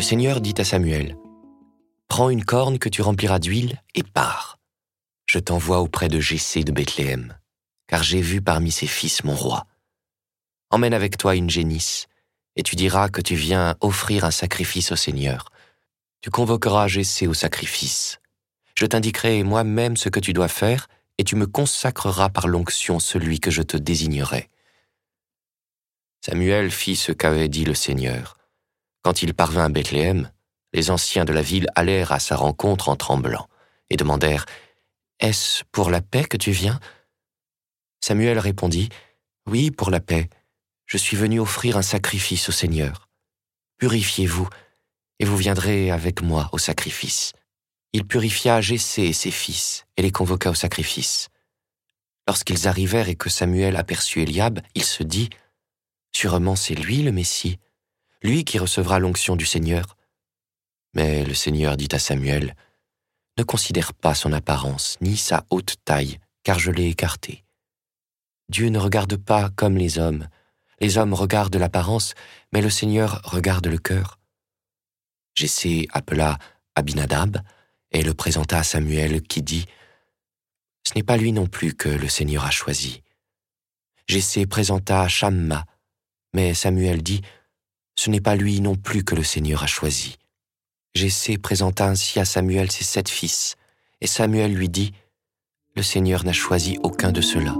Seigneur dit à Samuel, Prends une corne que tu rempliras d'huile et pars. Je t'envoie auprès de Jessé de Bethléem, car j'ai vu parmi ses fils mon roi. Emmène avec toi une génisse, et tu diras que tu viens offrir un sacrifice au Seigneur. Tu convoqueras Jessé au sacrifice. Je t'indiquerai moi-même ce que tu dois faire, et tu me consacreras par l'onction celui que je te désignerai. Samuel fit ce qu'avait dit le Seigneur. Quand il parvint à Bethléem, les anciens de la ville allèrent à sa rencontre en tremblant, et demandèrent Est-ce pour la paix que tu viens? Samuel répondit Oui, pour la paix. Je suis venu offrir un sacrifice au Seigneur. Purifiez-vous, et vous viendrez avec moi au sacrifice. Il purifia Jessé et ses fils, et les convoqua au sacrifice. Lorsqu'ils arrivèrent et que Samuel aperçut Eliab, il se dit Sûrement c'est lui le Messie, lui qui recevra l'onction du Seigneur. Mais le Seigneur dit à Samuel, Ne considère pas son apparence, ni sa haute taille, car je l'ai écarté. Dieu ne regarde pas comme les hommes. Les hommes regardent l'apparence, mais le Seigneur regarde le cœur. Jessé appela Abinadab et le présenta à Samuel qui dit Ce n'est pas lui non plus que le Seigneur a choisi. Jessé présenta Shamma, mais Samuel dit Ce n'est pas lui non plus que le Seigneur a choisi. Jessé présenta ainsi à Samuel ses sept fils, et Samuel lui dit, Le Seigneur n'a choisi aucun de ceux-là.